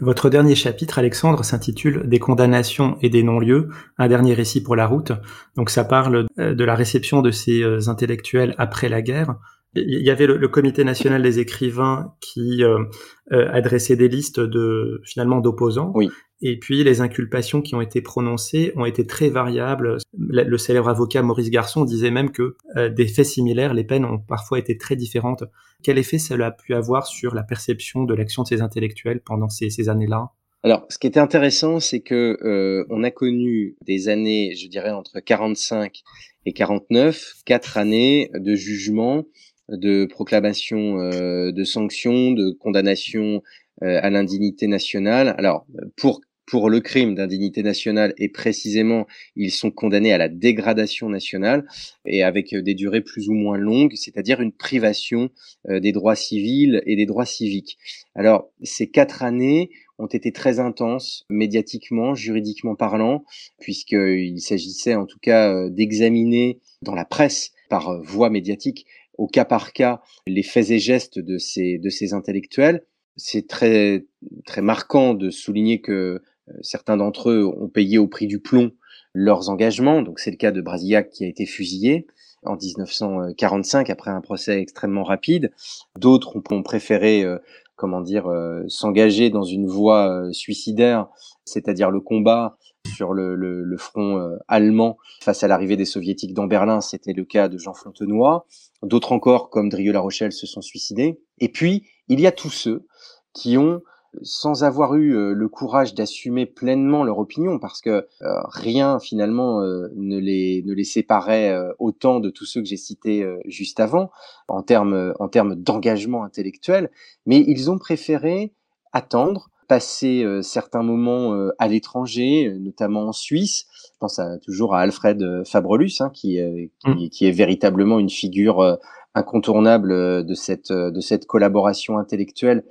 Votre dernier chapitre, Alexandre, s'intitule Des condamnations et des non-lieux, un dernier récit pour la route. Donc ça parle euh, de la réception de ces euh, intellectuels après la guerre. Il y avait le, Comité national des écrivains qui euh, adressait des listes de finalement d'opposants. Oui. Et puis les inculpations qui ont été prononcées ont été très variables. Le célèbre avocat Maurice Garçon disait même que euh, des faits similaires, les peines ont parfois été très différentes. Quel effet cela a pu avoir sur la perception de l'action de ces intellectuels pendant ces, années-là? Alors, ce qui était intéressant, c'est que euh, on a connu des années, je dirais entre 45 et 49, quatre années de jugement, de proclamation euh, de sanctions, de condamnation à l'indignité nationale. Alors, pour pour le crime d'indignité nationale et précisément ils sont condamnés à la dégradation nationale et avec euh, des durées plus ou moins longues, c'est-à-dire une privation euh, des droits civils et des droits civiques. Alors ces quatre années ont été très intenses médiatiquement, juridiquement parlant, puisqu'il s'agissait en tout cas euh, d'examiner dans la presse par voie médiatique au cas par cas les faits et gestes de ces, de ces intellectuels. C'est très, très marquant de souligner que euh, certains d'entre eux ont payé au prix du plomb leurs engagements. Donc c'est le cas de Brasillac qui a été fusillé en 1945 après un procès extrêmement rapide. D'autres ont, préféré, euh, comment dire, euh, s'engager dans une voie suicidaire, c'est-à-dire le combat sur le, le front allemand face à l'arrivée des soviétiques dans Berlin. C'était le cas de Jean Fontenoy. D'autres encore, comme Drieux-La Rochelle, se sont suicidés. Et puis, il y a tous ceux qui ont sans avoir eu euh, le courage d'assumer pleinement leur opinion, parce que euh, rien finalement euh, ne les ne les séparait autant de tous ceux que j'ai cités juste avant en termes en termes d'engagement intellectuel, mais ils ont préféré attendre passer certains moments à l'étranger, notamment en Suisse. Je pense à, toujours à Alfred Fabrelus, hein, qui, qui, mmh. qui, est véritablement une figure incontournable de cette, de cette collaboration intellectuelle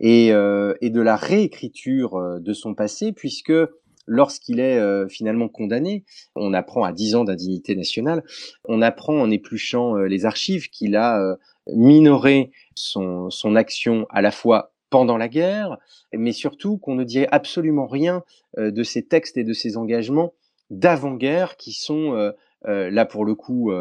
et, euh, et de la réécriture euh, de son passé, puisque lorsqu'il est euh, finalement condamné, on apprend à 10 ans d'indignité nationale, on apprend en épluchant les archives qu'il a minoré son, son action à la fois pendant la guerre, mais surtout qu'on ne dirait absolument rien de ses textes et de ses engagements d'avant-guerre qui sont là pour le coup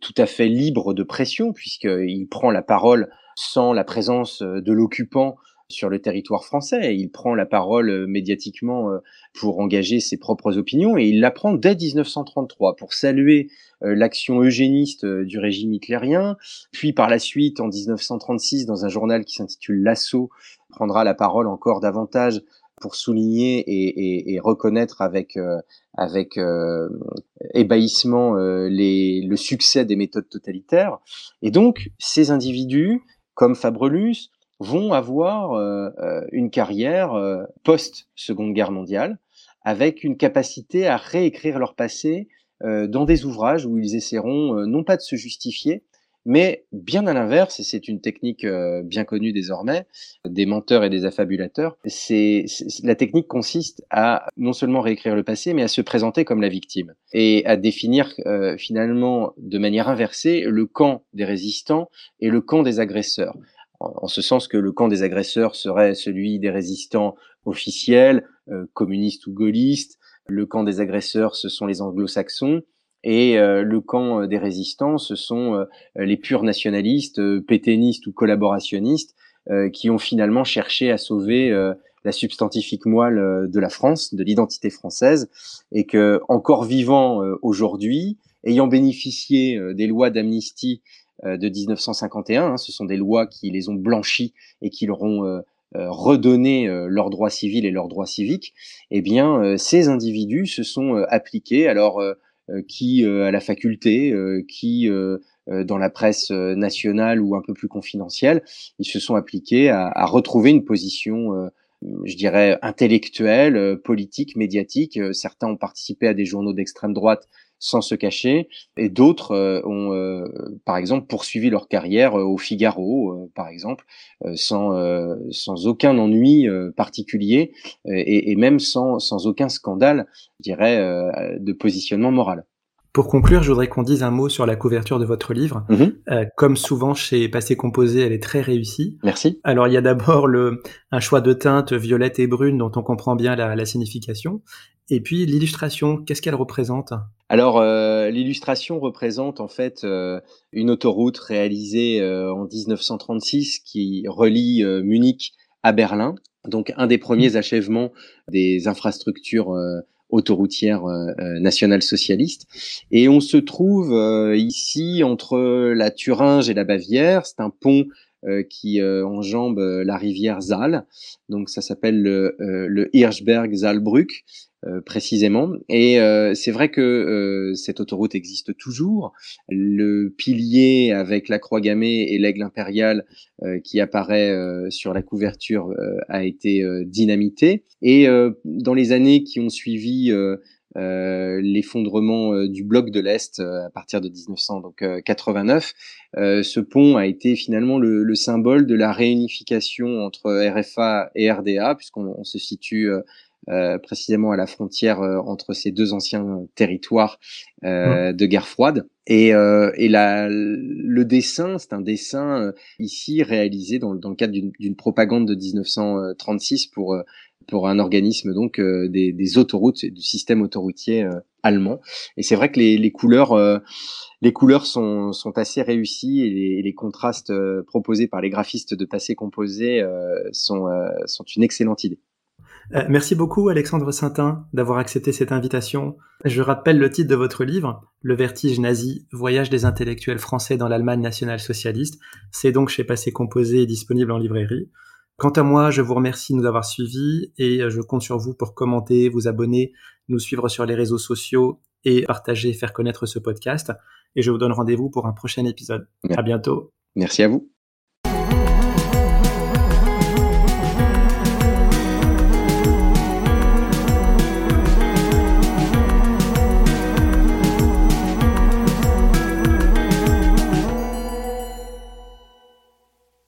tout à fait libres de pression puisqu'il prend la parole sans la présence de l'occupant sur le territoire français. Il prend la parole euh, médiatiquement euh, pour engager ses propres opinions et il la prend dès 1933 pour saluer euh, l'action eugéniste du régime hitlérien. Puis par la suite, en 1936, dans un journal qui s'intitule L'Assaut, prendra la parole encore davantage pour souligner et, reconnaître avec ébahissement le succès des méthodes totalitaires. Et donc, ces individus, comme Fabrelus, vont avoir une carrière post-Seconde Guerre mondiale, avec une capacité à réécrire leur passé dans des ouvrages où ils essaieront non pas de se justifier, mais bien à l'inverse, et c'est une technique euh, bien connue désormais des menteurs et des affabulateurs, c'est la technique consiste à non seulement réécrire le passé, mais à se présenter comme la victime et à définir euh, finalement de manière inversée le camp des résistants et le camp des agresseurs. En, ce sens que le camp des agresseurs serait celui des résistants officiels, euh, communistes ou gaullistes. Le camp des agresseurs, ce sont les anglo-saxons et euh, le camp euh, des résistants, ce sont euh, les purs nationalistes, pétainistes ou collaborationnistes, qui ont finalement cherché à sauver la substantifique moelle de la France, de l'identité française, et que encore vivant aujourd'hui, ayant bénéficié des lois d'amnistie de 1951, hein, ce sont des lois qui les ont blanchis et qui leur ont redonné leurs droits civils et leurs droits civiques, eh bien, ces individus se sont appliqués. Alors, euh, qui euh, à la faculté, euh, qui dans la presse nationale ou un peu plus confidentielle, ils se sont appliqués à, à retrouver une position je dirais, intellectuelle, politique, médiatique. Certains ont participé à des journaux d'extrême droite sans se cacher, et d'autres euh, ont, euh, par exemple, poursuivi leur carrière euh, au Figaro, par exemple, sans, sans aucun ennui particulier et, et, même sans, sans aucun scandale, je dirais, de positionnement moral. Pour conclure, je voudrais qu'on dise un mot sur la couverture de votre livre. Mhm. Euh, comme souvent chez Passé Composé, elle est très réussie. Merci. Alors il y a d'abord le un choix de teintes violette et brune dont on comprend bien la, la signification. Et puis l'illustration, qu'est-ce qu'elle représente? Alors euh, l'illustration représente en fait euh, une autoroute réalisée euh, en 1936 qui relie Munich à Berlin. Donc un des premiers mmh. achèvements des infrastructures autoroutière euh, euh, nationale socialiste. Et on se trouve ici entre la Thuringe et la Bavière. C'est un pont qui enjambe la rivière Saal. Donc ça s'appelle le, le Hirschberg-Saalbrück. Euh, précisément. Et euh, c'est vrai que euh, cette autoroute existe toujours. Le pilier avec la croix gammée et l'aigle impérial qui apparaît sur la couverture a été dynamité. Et dans les années qui ont suivi l'effondrement du bloc de l'Est à partir de 1989. ce pont a été finalement le, le, symbole de la réunification entre RFA et RDA, puisqu'on se situe euh, précisément à la frontière euh, entre ces deux anciens territoires euh, de guerre froide. Et, et la, le dessin, c'est un dessin ici réalisé dans, dans le cadre d'une propagande de 1936 pour pour un organisme donc des, des, autoroutes du système autoroutier allemand. Et c'est vrai que les, couleurs les couleurs sont, sont assez réussies et les, contrastes proposés par les graphistes de passé composé sont, sont une excellente idée. Euh, merci beaucoup Alexandre Saintin d'avoir accepté cette invitation. Je rappelle le titre de votre livre, Le vertige nazi, voyage des intellectuels français dans l'Allemagne nationale socialiste. C'est donc chez Passé Composé et disponible en librairie. Quant à moi, je vous remercie de nous avoir suivis et je compte sur vous pour commenter, vous abonner, nous suivre sur les réseaux sociaux et partager, faire connaître ce podcast. Et je vous donne rendez-vous pour un prochain épisode. À bientôt. Merci à vous.